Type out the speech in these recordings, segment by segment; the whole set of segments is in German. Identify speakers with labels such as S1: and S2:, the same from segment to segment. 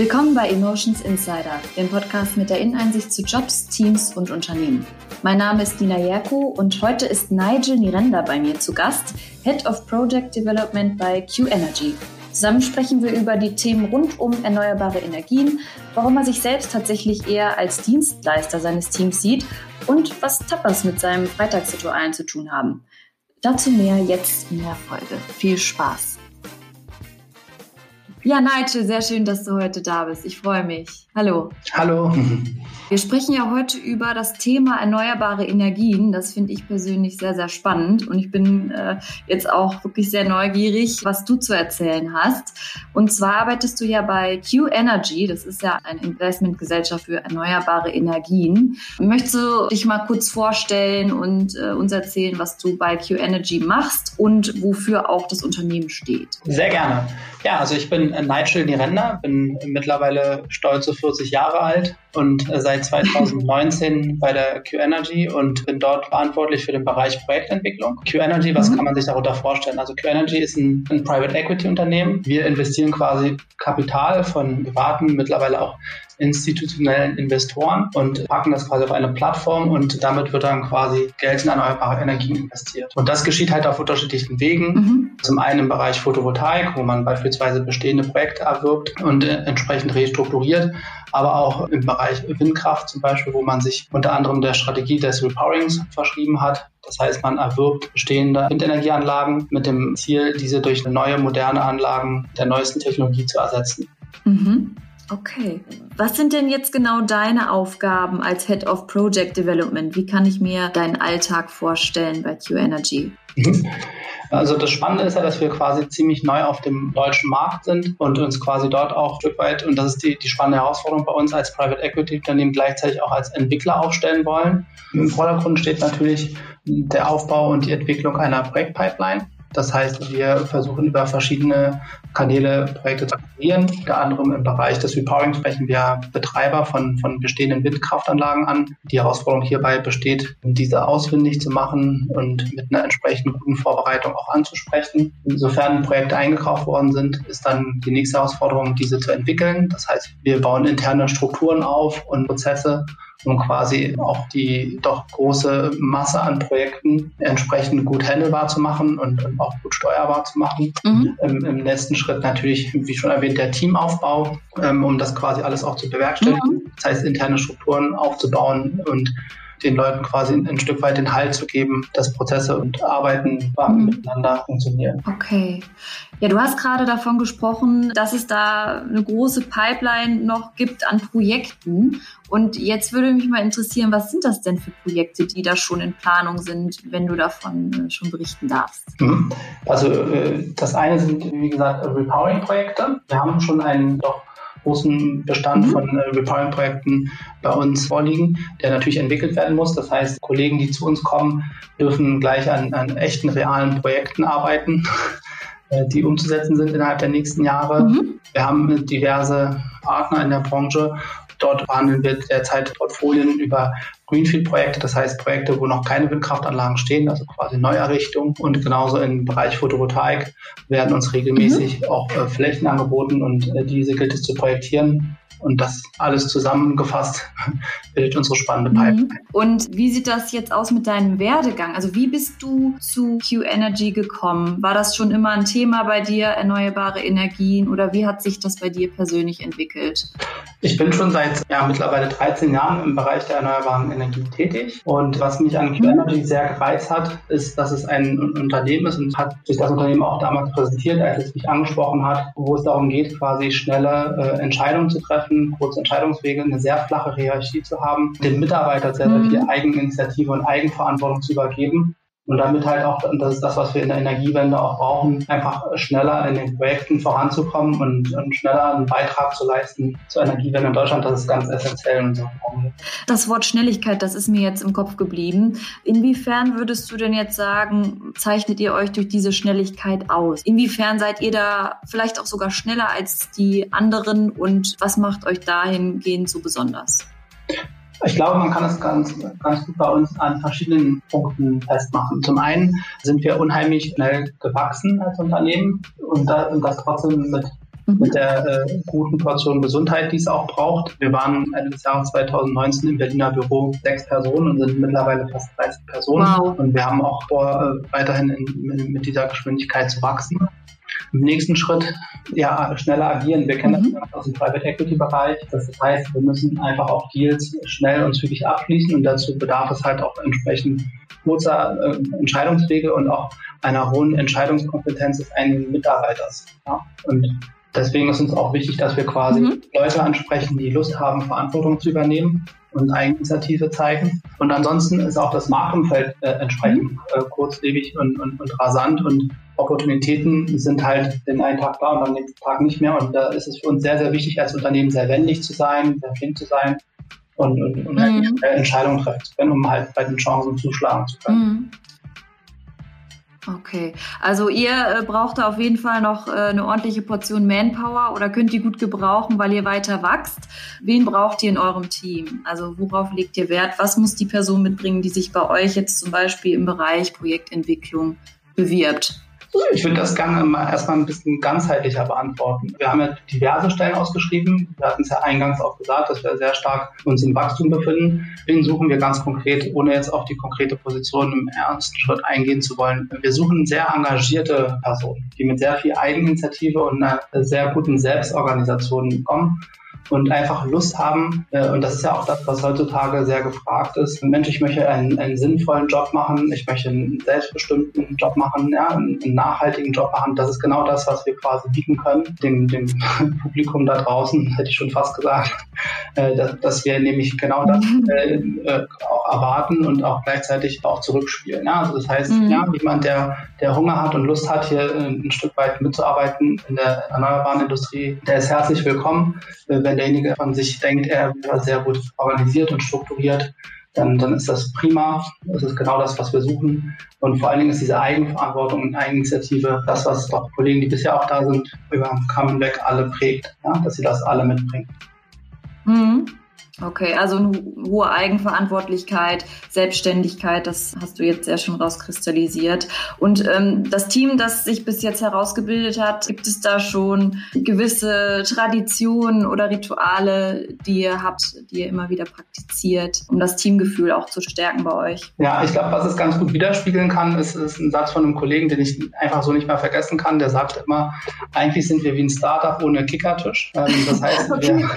S1: Willkommen bei Emotions Insider, dem Podcast mit der Inneneinsicht zu Jobs, Teams und Unternehmen. Mein Name ist Dina Jerko und heute ist Nigel Nirenda bei mir zu Gast, Head of Project Development bei Q Energy. Zusammen sprechen wir über die Themen rund um erneuerbare Energien, warum er sich selbst tatsächlich eher als Dienstleister seines Teams sieht und was Tapas mit seinem Freitagsritualen zu tun haben. Dazu mehr jetzt in der Folge. Viel Spaß! Ja, Nigel, sehr schön, dass du heute da bist. Ich freue mich. Hallo.
S2: Hallo.
S1: Wir sprechen ja heute über das Thema erneuerbare Energien. Das finde ich persönlich sehr, sehr spannend. Und ich bin äh, jetzt auch wirklich sehr neugierig, was du zu erzählen hast. Und zwar arbeitest du ja bei Q Energy. Das ist ja eine Investmentgesellschaft für erneuerbare Energien. Möchtest du dich mal kurz vorstellen und äh, uns erzählen, was du bei Q Energy machst und wofür auch das Unternehmen steht?
S2: Sehr gerne. Ja, also ich bin Nigel Nirenda, bin mittlerweile stolze 40 Jahre alt und äh, seit 2019 bei der Q-Energy und bin dort verantwortlich für den Bereich Projektentwicklung. Q-Energy, was mhm. kann man sich darunter vorstellen? Also Q-Energy ist ein, ein Private Equity Unternehmen. Wir investieren quasi Kapital von privaten, mittlerweile auch institutionellen Investoren und packen das quasi auf eine Plattform und damit wird dann quasi Geld in erneuerbare Energien investiert. Und das geschieht halt auf unterschiedlichen Wegen. Mhm. Zum einen im Bereich Photovoltaik, wo man beispielsweise bestehende Projekte erwirbt und äh, entsprechend restrukturiert, aber auch im Bereich Windkraft zum Beispiel, wo man sich unter anderem der Strategie des Repowerings verschrieben hat. Das heißt, man erwirbt bestehende Windenergieanlagen mit dem Ziel, diese durch neue, moderne Anlagen der neuesten Technologie zu ersetzen.
S1: Mhm. Okay. Was sind denn jetzt genau deine Aufgaben als Head of Project Development? Wie kann ich mir deinen Alltag vorstellen bei Q Energy?
S2: Mhm. Also das Spannende ist ja, dass wir quasi ziemlich neu auf dem deutschen Markt sind und uns quasi dort auch ein Stück weit, und das ist die, die spannende Herausforderung bei uns als Private Equity Unternehmen, gleichzeitig auch als Entwickler aufstellen wollen. Im Vordergrund steht natürlich der Aufbau und die Entwicklung einer Projektpipeline. Das heißt, wir versuchen über verschiedene Kanäle Projekte zu akquirieren. Unter anderem im Bereich des Repowering sprechen wir Betreiber von, von bestehenden Windkraftanlagen an. Die Herausforderung hierbei besteht, diese ausfindig zu machen und mit einer entsprechend guten Vorbereitung auch anzusprechen. Insofern Projekte eingekauft worden sind, ist dann die nächste Herausforderung, diese zu entwickeln. Das heißt, wir bauen interne Strukturen auf und Prozesse um quasi auch die doch große Masse an Projekten entsprechend gut handelbar zu machen und auch gut steuerbar zu machen. Mhm. Im, Im, nächsten Schritt natürlich, wie schon erwähnt, der Teamaufbau, ähm, um das quasi alles auch zu bewerkstelligen. Mhm. Das heißt, interne Strukturen aufzubauen und den Leuten quasi ein, Stück weit den Halt zu geben, dass Prozesse und Arbeiten mhm. miteinander funktionieren.
S1: Okay. Ja, du hast gerade davon gesprochen, dass es da eine große Pipeline noch gibt an Projekten. Und jetzt würde mich mal interessieren, was sind das denn für Projekte, die da schon in Planung sind, wenn du davon äh, schon berichten darfst?
S2: Mhm. Also äh, das eine sind, wie gesagt, Repowering-Projekte. Wir haben schon einen doch großen Bestand mhm. von äh, Repowering-Projekten bei uns vorliegen, der natürlich entwickelt werden muss. Das heißt, Kollegen, die zu uns kommen, dürfen gleich an, an echten, realen Projekten arbeiten äh, die umzusetzen sind innerhalb der nächsten Jahre. Mhm. Wir haben diverse Partner in der Branche Dort behandeln wir derzeit Portfolien über Greenfield-Projekte, das heißt Projekte, wo noch keine Windkraftanlagen stehen, also quasi Neuerrichtung. Und genauso im Bereich Photovoltaik werden uns regelmäßig mhm. auch äh, Flächen angeboten und äh, diese gilt es zu projektieren und das alles zusammengefasst bildet unsere spannende Pipeline. Mhm.
S1: Und wie sieht das jetzt aus mit deinem Werdegang? Also wie bist du zu Q Energy gekommen? War das schon immer ein Thema bei dir, erneuerbare Energien oder wie hat sich das bei dir persönlich entwickelt?
S2: Ich bin schon seit ja, mittlerweile 13 Jahren im Bereich der erneuerbaren Energien tätig und was mich an Q mhm. Energy sehr gereizt hat, ist, dass es ein Unternehmen ist und hat sich das Unternehmen auch damals präsentiert, als es mich angesprochen hat, wo es darum geht, quasi schnelle äh, Entscheidungen zu treffen treffen, kurze Entscheidungswege, eine sehr flache Hierarchie zu haben, den Mitarbeitern sehr, sehr viel mhm. Eigeninitiative und Eigenverantwortung zu übergeben und damit halt auch, und das ist das, was wir in der Energiewende auch brauchen, einfach schneller in den Projekten voranzukommen und, und schneller einen Beitrag zu leisten zur Energiewende in Deutschland. Das ist ganz essentiell in unserer Branche.
S1: Das Wort Schnelligkeit, das ist mir jetzt im Kopf geblieben. Inwiefern würdest du denn jetzt sagen, zeichnet ihr euch durch diese Schnelligkeit aus? Inwiefern seid ihr da vielleicht auch sogar schneller als die anderen und was macht euch dahingehend so besonders?
S2: Ich glaube, man kann es ganz, ganz gut bei uns an verschiedenen Punkten festmachen. Zum einen sind wir unheimlich schnell gewachsen als Unternehmen und, da, und das trotzdem mit mhm. mit der äh, guten Portion Gesundheit, die es auch braucht. Wir waren Ende des Jahres 2019 im Berliner Büro sechs Personen und sind mittlerweile fast 30 Personen. Wow. Und wir haben auch vor, äh, weiterhin in, mit dieser Geschwindigkeit zu wachsen. Im nächsten Schritt ja schneller agieren. Wir kennen mhm. das aus dem Private Equity Bereich. Das heißt, wir müssen einfach auch Deals schnell und zügig abschließen und dazu bedarf es halt auch entsprechend kurzer äh, Entscheidungswege und auch einer hohen Entscheidungskompetenz des einen Mitarbeiters. Ja? Und deswegen ist uns auch wichtig, dass wir quasi mhm. Leute ansprechen, die Lust haben, Verantwortung zu übernehmen und Eigeninitiative zeigen. Und ansonsten ist auch das Marktumfeld äh, entsprechend mhm. äh, kurzlebig und, und, und rasant und Opportunitäten sind halt den einen Tag da und am nächsten Tag nicht mehr. Und da ist es für uns sehr, sehr wichtig, als Unternehmen sehr wendig zu sein, sehr flink zu sein und, und, und mhm. Entscheidungen treffen zu können, um halt bei den Chancen zuschlagen zu können. Mhm.
S1: Okay, also ihr äh, braucht da auf jeden Fall noch äh, eine ordentliche Portion Manpower oder könnt die gut gebrauchen, weil ihr weiter wächst. Wen braucht ihr in eurem Team? Also worauf legt ihr Wert? Was muss die Person mitbringen, die sich bei euch jetzt zum Beispiel im Bereich Projektentwicklung bewirbt?
S2: Ich würde das gerne mal erstmal ein bisschen ganzheitlicher beantworten. Wir haben ja diverse Stellen ausgeschrieben. Wir hatten es ja eingangs auch gesagt, dass wir sehr stark uns im Wachstum befinden. Wen suchen wir ganz konkret, ohne jetzt auf die konkrete Position im ersten Schritt eingehen zu wollen. Wir suchen sehr engagierte Personen, die mit sehr viel Eigeninitiative und einer sehr guten Selbstorganisation kommen und einfach Lust haben. Äh, und das ist ja auch das, was heutzutage sehr gefragt ist. Mensch, ich möchte einen, einen sinnvollen Job machen, ich möchte einen selbstbestimmten Job machen, ja, einen, einen nachhaltigen Job machen. Das ist genau das, was wir quasi bieten können, dem, dem Publikum da draußen, hätte ich schon fast gesagt, dass, dass wir nämlich genau das mhm. äh, äh, auch erwarten und auch gleichzeitig auch zurückspielen. Ja? Also das heißt, mhm. ja, jemand, der, der Hunger hat und Lust hat, hier äh, ein Stück weit mitzuarbeiten in der erneuerbaren Industrie, der ist herzlich willkommen. Äh, wenn derjenige von sich denkt, er wäre sehr gut organisiert und strukturiert, dann, dann ist das prima. Das ist genau das, was wir suchen. Und vor allen Dingen ist diese Eigenverantwortung und Eigeninitiative das, was auch Kollegen, die bisher auch da sind, über Kamen weg alle prägt, ja? dass sie das alle mitbringen.
S1: Mhm. Okay, also eine hohe Eigenverantwortlichkeit, Selbstständigkeit, das hast du jetzt sehr schon rauskristallisiert. Und ähm, das Team, das sich bis jetzt herausgebildet hat, gibt es da schon gewisse Traditionen oder Rituale, die ihr habt, die ihr immer wieder praktiziert, um das Teamgefühl auch zu stärken bei euch?
S2: Ja, ich glaube, was es ganz gut widerspiegeln kann, ist, ist ein Satz von einem Kollegen, den ich einfach so nicht mehr vergessen kann. Der sagt immer, eigentlich sind wir wie ein Startup ohne Kickertisch. Ähm, das heißt, okay. wir,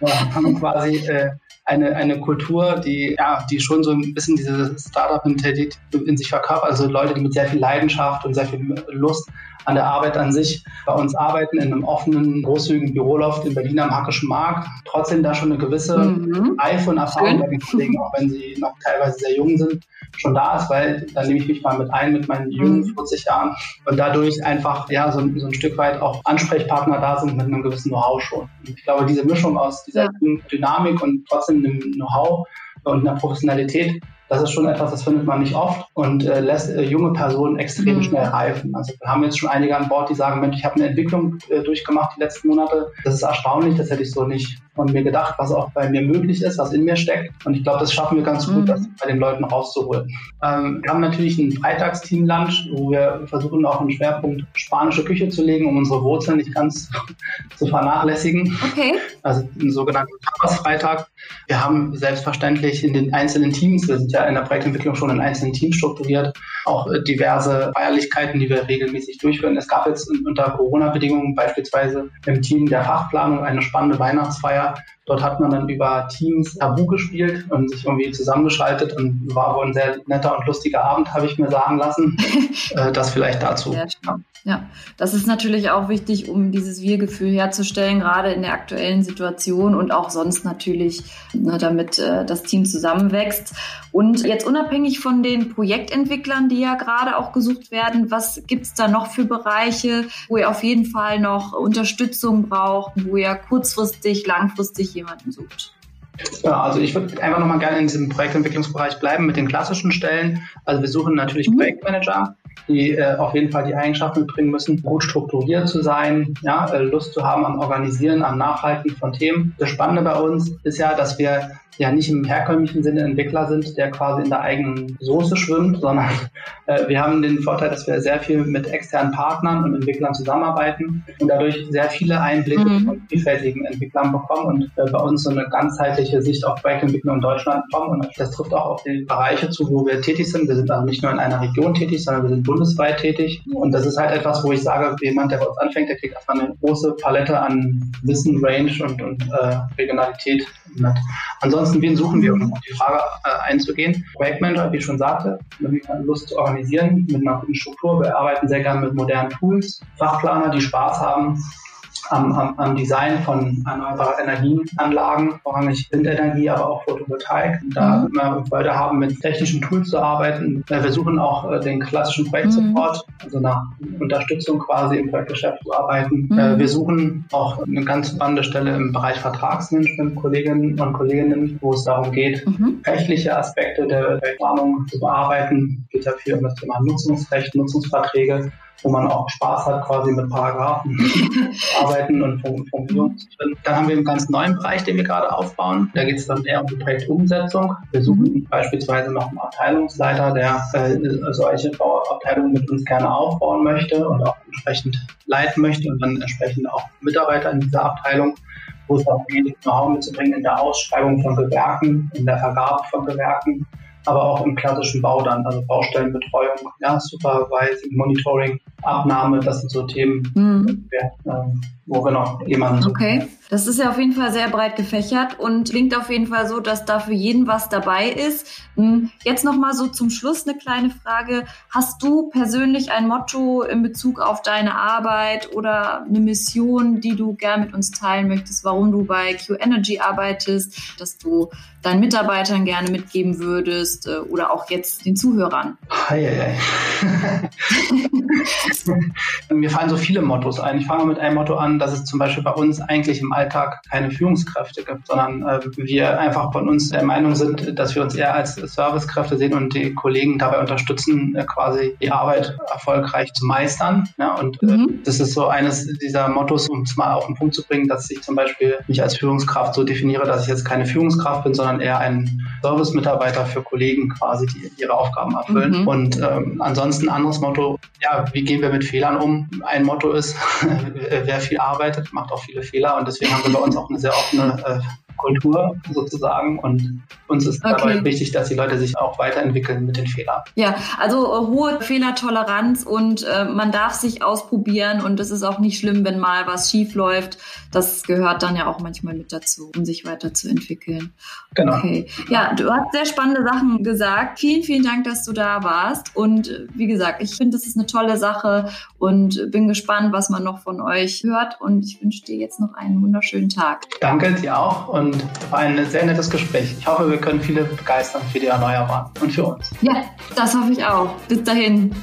S2: wir haben quasi äh, eine, eine Kultur, die, ja, die schon so ein bisschen diese Startup-Mentalität in sich verkörpert. Also Leute, die mit sehr viel Leidenschaft und sehr viel Lust an der Arbeit an sich bei uns arbeiten, in einem offenen, großzügigen Büroloft in Berlin am Hackischen Markt. Trotzdem da schon eine gewisse mhm. Reife und Erfahrung bei den Kollegen, auch wenn sie noch teilweise sehr jung sind, schon da ist, weil da nehme ich mich mal mit ein mit meinen jungen 40 mhm. Jahren und dadurch einfach ja so, so ein Stück weit auch Ansprechpartner da sind mit einem gewissen Know-how schon. Und ich glaube, diese Mischung aus dieser ja. Dynamik und trotzdem einem Know-how und einer Professionalität das ist schon etwas, das findet man nicht oft und äh, lässt äh, junge Personen extrem mhm. schnell reifen. Also wir haben jetzt schon einige an Bord, die sagen, Mensch, ich habe eine Entwicklung äh, durchgemacht die letzten Monate. Das ist erstaunlich, das hätte ich so nicht von mir gedacht, was auch bei mir möglich ist, was in mir steckt. Und ich glaube, das schaffen wir ganz gut, mhm. das bei den Leuten rauszuholen. Ähm, wir haben natürlich ein Freitagsteam-Lunch, wo wir versuchen, auch einen Schwerpunkt spanische Küche zu legen, um unsere Wurzeln nicht ganz zu vernachlässigen. Okay. Also einen sogenannten Tapas-Freitag. Wir haben selbstverständlich in den einzelnen Teams, wir sind ja in der Projektentwicklung schon in einzelnen Teams strukturiert, auch äh, diverse Feierlichkeiten, die wir regelmäßig durchführen. Es gab jetzt unter Corona-Bedingungen beispielsweise im Team der Fachplanung eine spannende Weihnachtsfeier, Dort hat man dann über Teams Tabu gespielt und sich irgendwie zusammengeschaltet und war wohl ein sehr netter und lustiger Abend, habe ich mir sagen lassen. äh, das vielleicht dazu.
S1: Ja, das ist natürlich auch wichtig, um dieses Wir-Gefühl herzustellen, gerade in der aktuellen Situation und auch sonst natürlich, ne, damit äh, das Team zusammenwächst. Und jetzt unabhängig von den Projektentwicklern, die ja gerade auch gesucht werden, was gibt es da noch für Bereiche, wo ihr auf jeden Fall noch Unterstützung braucht, wo ihr kurzfristig, langfristig jemanden sucht?
S2: Ja, also ich würde einfach nochmal gerne in diesem Projektentwicklungsbereich bleiben mit den klassischen Stellen. Also wir suchen natürlich mhm. Projektmanager, die äh, auf jeden Fall die Eigenschaften mitbringen müssen, gut strukturiert zu sein, ja, äh, Lust zu haben am Organisieren, am Nachhalten von Themen. Das Spannende bei uns ist ja, dass wir ja nicht im herkömmlichen Sinne Entwickler sind, der quasi in der eigenen Soße schwimmt, sondern äh, wir haben den Vorteil, dass wir sehr viel mit externen Partnern und Entwicklern zusammenarbeiten und dadurch sehr viele Einblicke mhm. von vielfältigen Entwicklern bekommen und äh, bei uns so eine ganzheitliche Sicht auf Projektentwicklung in Deutschland bekommen. Und das trifft auch auf die Bereiche zu, wo wir tätig sind. Wir sind also nicht nur in einer Region tätig, sondern wir sind bundesweit tätig. Und das ist halt etwas, wo ich sage, jemand, der bei uns anfängt, der kriegt erstmal eine große Palette an Wissen, Range und, und äh, Regionalität mit. Ansonsten, wen suchen wir, um auf die Frage äh, einzugehen? Projektmanager, wie ich schon sagte, wenn wir Lust zu organisieren, mit einer guten Struktur. Wir arbeiten sehr gerne mit modernen Tools. Fachplaner, die Spaß haben, am, am, am Design von erneuerbaren Energienanlagen, vorrangig Windenergie, aber auch Photovoltaik. Da mhm. wir Freude haben, mit technischen Tools zu arbeiten. Wir versuchen auch äh, den klassischen Projektsupport, mhm. also nach Unterstützung quasi im Projektgeschäft zu arbeiten. Mhm. Äh, wir suchen auch eine ganz spannende Stelle im Bereich Vertragsmanagement, Kolleginnen und Kolleginnen, wo es darum geht, mhm. rechtliche Aspekte der Planung zu bearbeiten. Es geht dafür um das Thema Nutzungsrecht, Nutzungsverträge wo man auch Spaß hat, quasi mit Paragraphen arbeiten und Formulierungen zu finden. Dann haben wir einen ganz neuen Bereich, den wir gerade aufbauen. Da geht es dann eher um die Projektumsetzung. Wir suchen mhm. beispielsweise noch einen Abteilungsleiter, der äh, solche Bauabteilungen mit uns gerne aufbauen möchte und auch entsprechend leiten möchte und dann entsprechend auch Mitarbeiter in dieser Abteilung wo es auch geht, Know-how mitzubringen in der Ausschreibung von Gewerken, in der Vergabe von Gewerken aber auch im klassischen Bau dann, also Baustellenbetreuung, ja, Supervising, Monitoring, Abnahme, das sind so Themen, mhm. ähm, wo wir noch jemanden
S1: suchen. Okay, das ist ja auf jeden Fall sehr breit gefächert und klingt auf jeden Fall so, dass da für jeden was dabei ist. Hm, jetzt nochmal so zum Schluss eine kleine Frage. Hast du persönlich ein Motto in Bezug auf deine Arbeit oder eine Mission, die du gern mit uns teilen möchtest, warum du bei Q Energy arbeitest, dass du deinen Mitarbeitern gerne mitgeben würdest äh, oder auch jetzt den Zuhörern? Hi.
S2: Mir fallen so viele Mottos ein. Ich fange mit einem Motto an, dass es zum Beispiel bei uns eigentlich im Alltag keine Führungskräfte gibt, sondern äh, wir einfach von uns der Meinung sind, dass wir uns eher als Servicekräfte sehen und die Kollegen dabei unterstützen, äh, quasi die Arbeit erfolgreich zu meistern. Ja, und äh, mhm. das ist so eines dieser Mottos, um es mal auf den Punkt zu bringen, dass ich zum Beispiel mich als Führungskraft so definiere, dass ich jetzt keine Führungskraft bin, sondern eher ein Servicemitarbeiter für Kollegen quasi, die ihre Aufgaben erfüllen. Mhm. Und ähm, ansonsten ein anderes Motto, ja, wie gehen wir mit Fehlern um? Ein Motto ist, wer viel arbeitet, macht auch viele Fehler und deswegen haben wir bei uns auch eine sehr offene äh, Kultur sozusagen und uns ist okay. dabei wichtig, dass die Leute sich auch weiterentwickeln mit den Fehlern.
S1: Ja, also äh, hohe Fehlertoleranz und äh, man darf sich ausprobieren und es ist auch nicht schlimm, wenn mal was schief läuft. Das gehört dann ja auch manchmal mit dazu, um sich weiterzuentwickeln. Genau. Okay. Ja, du hast sehr spannende Sachen gesagt. Vielen, vielen Dank, dass du da warst. Und wie gesagt, ich finde, das ist eine tolle Sache und bin gespannt, was man noch von euch hört. Und ich wünsche dir jetzt noch einen wunderschönen Tag.
S2: Danke dir auch und war ein sehr nettes Gespräch. Ich hoffe, wir können viele begeistern für die Erneuerbaren und für uns.
S1: Ja, das hoffe ich auch. Bis dahin.